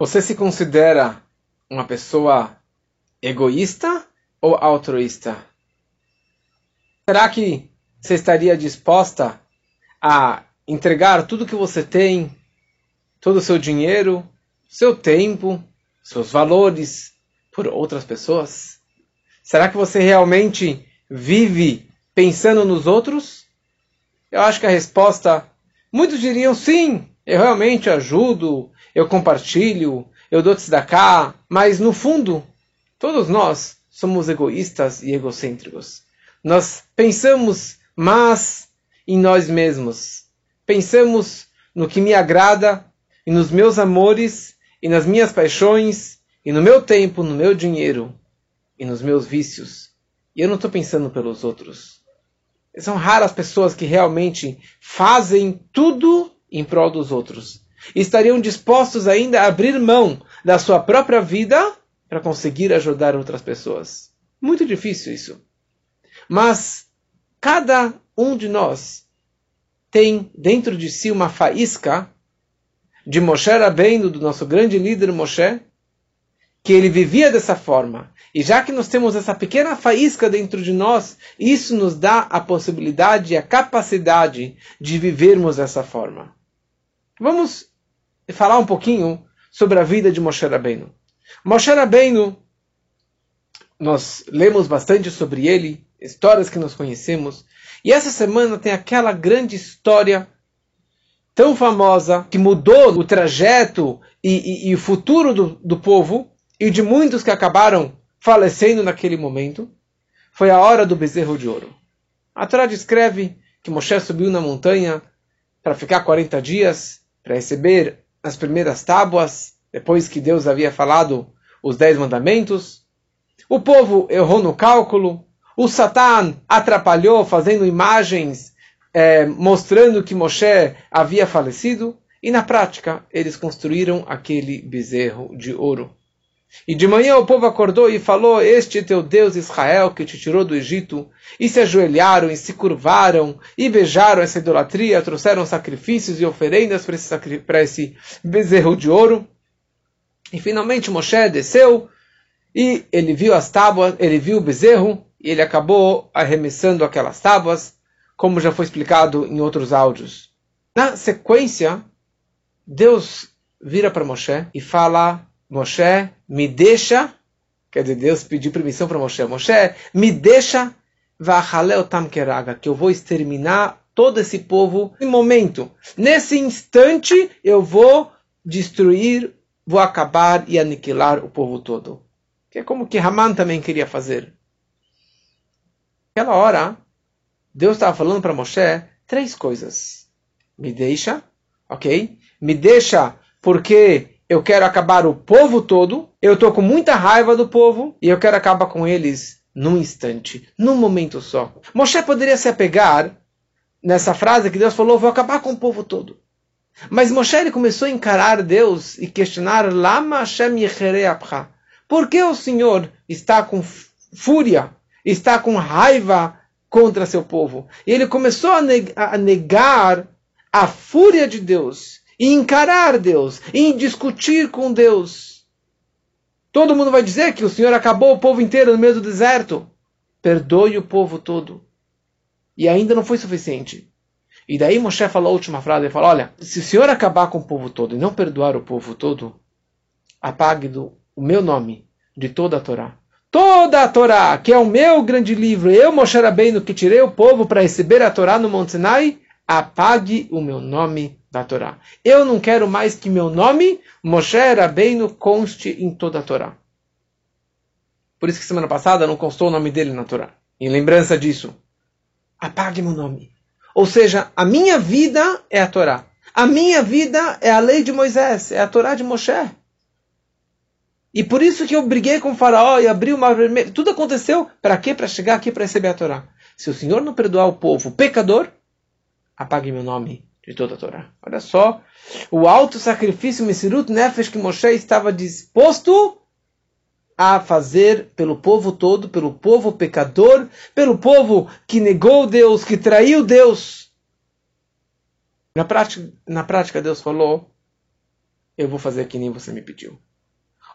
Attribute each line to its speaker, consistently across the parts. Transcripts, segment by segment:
Speaker 1: Você se considera uma pessoa egoísta ou altruísta? Será que você estaria disposta a entregar tudo que você tem, todo o seu dinheiro, seu tempo, seus valores por outras pessoas? Será que você realmente vive pensando nos outros? Eu acho que a resposta, muitos diriam sim, eu realmente ajudo, eu compartilho, eu dou cá, mas no fundo, todos nós somos egoístas e egocêntricos. Nós pensamos mais em nós mesmos. Pensamos no que me agrada e nos meus amores e nas minhas paixões e no meu tempo, no meu dinheiro e nos meus vícios. E eu não estou pensando pelos outros. São raras pessoas que realmente fazem tudo em prol dos outros estariam dispostos ainda a abrir mão da sua própria vida para conseguir ajudar outras pessoas. Muito difícil isso. Mas cada um de nós tem dentro de si uma faísca de Moshe Rabbeinu, do nosso grande líder Moshe, que ele vivia dessa forma. E já que nós temos essa pequena faísca dentro de nós, isso nos dá a possibilidade e a capacidade de vivermos dessa forma. Vamos falar um pouquinho sobre a vida de Moshe Rabbeinu. Moshe Rabbeinu, nós lemos bastante sobre ele, histórias que nós conhecemos, e essa semana tem aquela grande história tão famosa que mudou o trajeto e, e, e o futuro do, do povo e de muitos que acabaram falecendo naquele momento. Foi a hora do bezerro de ouro. A Torá descreve que Moshe subiu na montanha para ficar 40 dias, para receber as primeiras tábuas, depois que Deus havia falado os dez mandamentos. O povo errou no cálculo. O Satã atrapalhou fazendo imagens é, mostrando que Moshe havia falecido. E na prática, eles construíram aquele bezerro de ouro. E de manhã o povo acordou e falou: Este teu Deus Israel que te tirou do Egito. E se ajoelharam e se curvaram e beijaram essa idolatria, trouxeram sacrifícios e oferendas para esse, para esse bezerro de ouro. E finalmente Moshe desceu e ele viu as tábuas, ele viu o bezerro e ele acabou arremessando aquelas tábuas, como já foi explicado em outros áudios. Na sequência, Deus vira para Moshe e fala Moshe, me deixa, quer dizer, Deus pediu permissão para Moshe, Moshe, me deixa, que eu vou exterminar todo esse povo em momento. Nesse instante, eu vou destruir, vou acabar e aniquilar o povo todo. Que é como que Haman também queria fazer. Naquela hora, Deus estava falando para Moshe três coisas. Me deixa, ok? Me deixa porque eu quero acabar o povo todo, eu estou com muita raiva do povo e eu quero acabar com eles num instante, num momento só. Moshe poderia se apegar nessa frase que Deus falou: vou acabar com o povo todo. Mas Moshe ele começou a encarar Deus e questionar: Lama Hashem Por que o Senhor está com fúria, está com raiva contra seu povo? E ele começou a negar a fúria de Deus e encarar Deus, e discutir com Deus. Todo mundo vai dizer que o Senhor acabou o povo inteiro no meio do deserto. Perdoe o povo todo. E ainda não foi suficiente. E daí Moshe falou a última frase, ele falou, olha, se o Senhor acabar com o povo todo e não perdoar o povo todo, apague do, o meu nome de toda a Torá. Toda a Torá, que é o meu grande livro, eu, Moshe Rabbeinu, que tirei o povo para receber a Torá no Monte Sinai, apague o meu nome da Torá. Eu não quero mais que meu nome, Moshe Rabbeinu, conste em toda a Torá. Por isso que semana passada não constou o nome dele na Torá. Em lembrança disso, apague meu nome. Ou seja, a minha vida é a Torá. A minha vida é a lei de Moisés, é a Torá de Moshe. E por isso que eu briguei com o faraó e abri o mar vermelho. Tudo aconteceu para quê? Para chegar aqui para receber a Torá. Se o Senhor não perdoar o povo pecador, apague meu nome de toda a Torá. Olha só o alto sacrifício Mesirut Nefesh que Moshe estava disposto a fazer pelo povo todo, pelo povo pecador, pelo povo que negou Deus, que traiu Deus. Na prática, na prática Deus falou, eu vou fazer que nem você me pediu.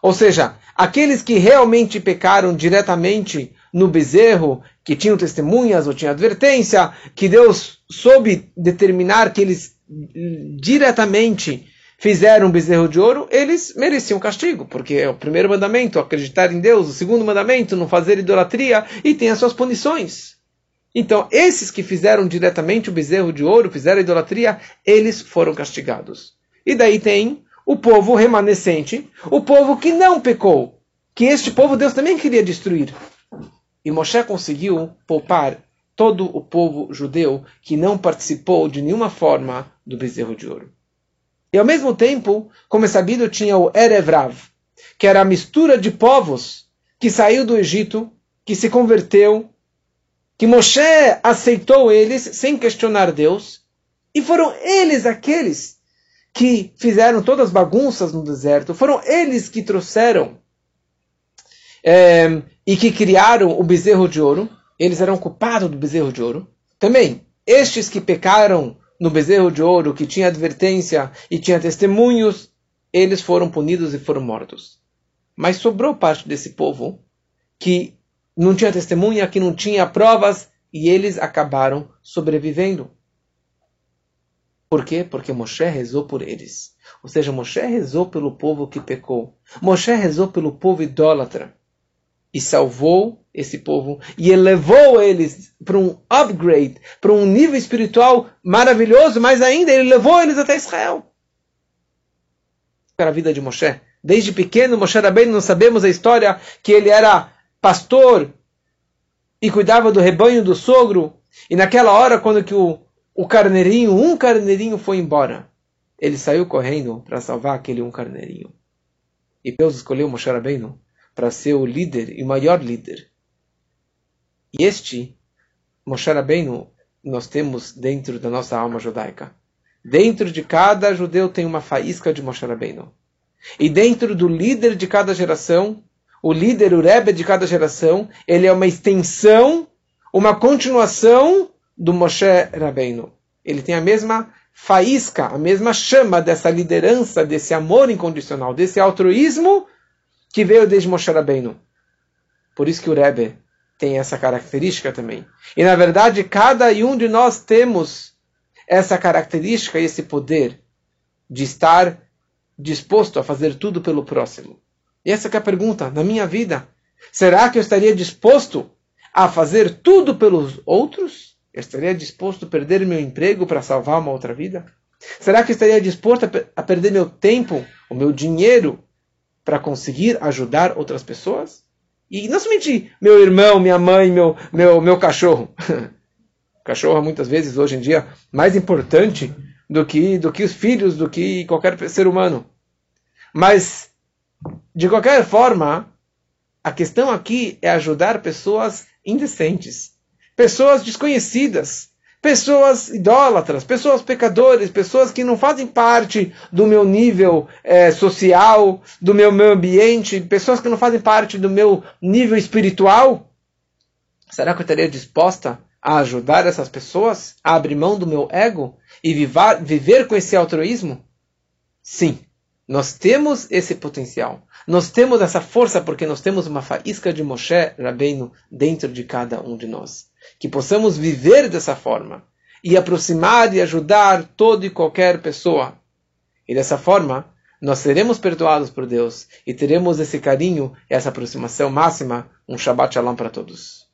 Speaker 1: Ou seja, aqueles que realmente pecaram diretamente no bezerro, que tinham testemunhas ou tinham advertência, que Deus soube determinar que eles diretamente fizeram um bezerro de ouro, eles mereciam castigo, porque é o primeiro mandamento, acreditar em Deus, o segundo mandamento, não fazer idolatria, e tem as suas punições. Então, esses que fizeram diretamente o bezerro de ouro, fizeram idolatria, eles foram castigados. E daí tem o povo remanescente, o povo que não pecou, que este povo Deus também queria destruir. E Moshe conseguiu poupar todo o povo judeu que não participou de nenhuma forma do bezerro de ouro. E ao mesmo tempo, como é sabido, tinha o Erevrav, que era a mistura de povos que saiu do Egito, que se converteu, que Moshe aceitou eles sem questionar Deus, e foram eles aqueles que fizeram todas as bagunças no deserto, foram eles que trouxeram é, e que criaram o bezerro de ouro, eles eram culpados do bezerro de ouro. Também, estes que pecaram no bezerro de ouro, que tinha advertência e tinha testemunhos, eles foram punidos e foram mortos. Mas sobrou parte desse povo que não tinha testemunha, que não tinha provas, e eles acabaram sobrevivendo. Por quê? Porque Moshe rezou por eles. Ou seja, Moshe rezou pelo povo que pecou. Moshe rezou pelo povo idólatra. E salvou esse povo e elevou eles para um upgrade, para um nível espiritual maravilhoso, mas ainda ele levou eles até Israel. Para a vida de Moshe. Desde pequeno, Moshe Rabbeinu, nós sabemos a história que ele era pastor e cuidava do rebanho do sogro. E naquela hora, quando que o, o carneirinho, um carneirinho foi embora, ele saiu correndo para salvar aquele um carneirinho. E Deus escolheu Moshe Rabbeinu para ser o líder e o maior líder. E este Moshe Rabbeinu nós temos dentro da nossa alma judaica. Dentro de cada judeu tem uma faísca de Moshe Rabbeinu. E dentro do líder de cada geração, o líder, o Rebbe de cada geração, ele é uma extensão, uma continuação do Moshe Rabbeinu. Ele tem a mesma faísca, a mesma chama dessa liderança, desse amor incondicional, desse altruísmo que veio desde Moshe Rabbeinu. Por isso que o Rebbe tem essa característica também. E na verdade, cada um de nós temos essa característica e esse poder de estar disposto a fazer tudo pelo próximo. E essa é a pergunta, na minha vida, será que eu estaria disposto a fazer tudo pelos outros? Eu estaria disposto a perder meu emprego para salvar uma outra vida? Será que eu estaria disposto a, a perder meu tempo, o meu dinheiro, para conseguir ajudar outras pessoas? E não somente meu irmão, minha mãe, meu, meu, meu cachorro. cachorro, muitas vezes, hoje em dia, mais importante do que, do que os filhos, do que qualquer ser humano. Mas, de qualquer forma, a questão aqui é ajudar pessoas indecentes, pessoas desconhecidas, pessoas idólatras, pessoas pecadores, pessoas que não fazem parte do meu nível é, social, do meu meio ambiente, pessoas que não fazem parte do meu nível espiritual. Será que eu estaria disposta a ajudar essas pessoas a abrir mão do meu ego e vivar, viver com esse altruísmo? Sim, nós temos esse potencial. Nós temos essa força porque nós temos uma faísca de Moshe Rabbeinu dentro de cada um de nós que possamos viver dessa forma e aproximar e ajudar toda e qualquer pessoa. E dessa forma, nós seremos perdoados por Deus e teremos esse carinho, essa aproximação máxima. Um Shabbat Shalom para todos.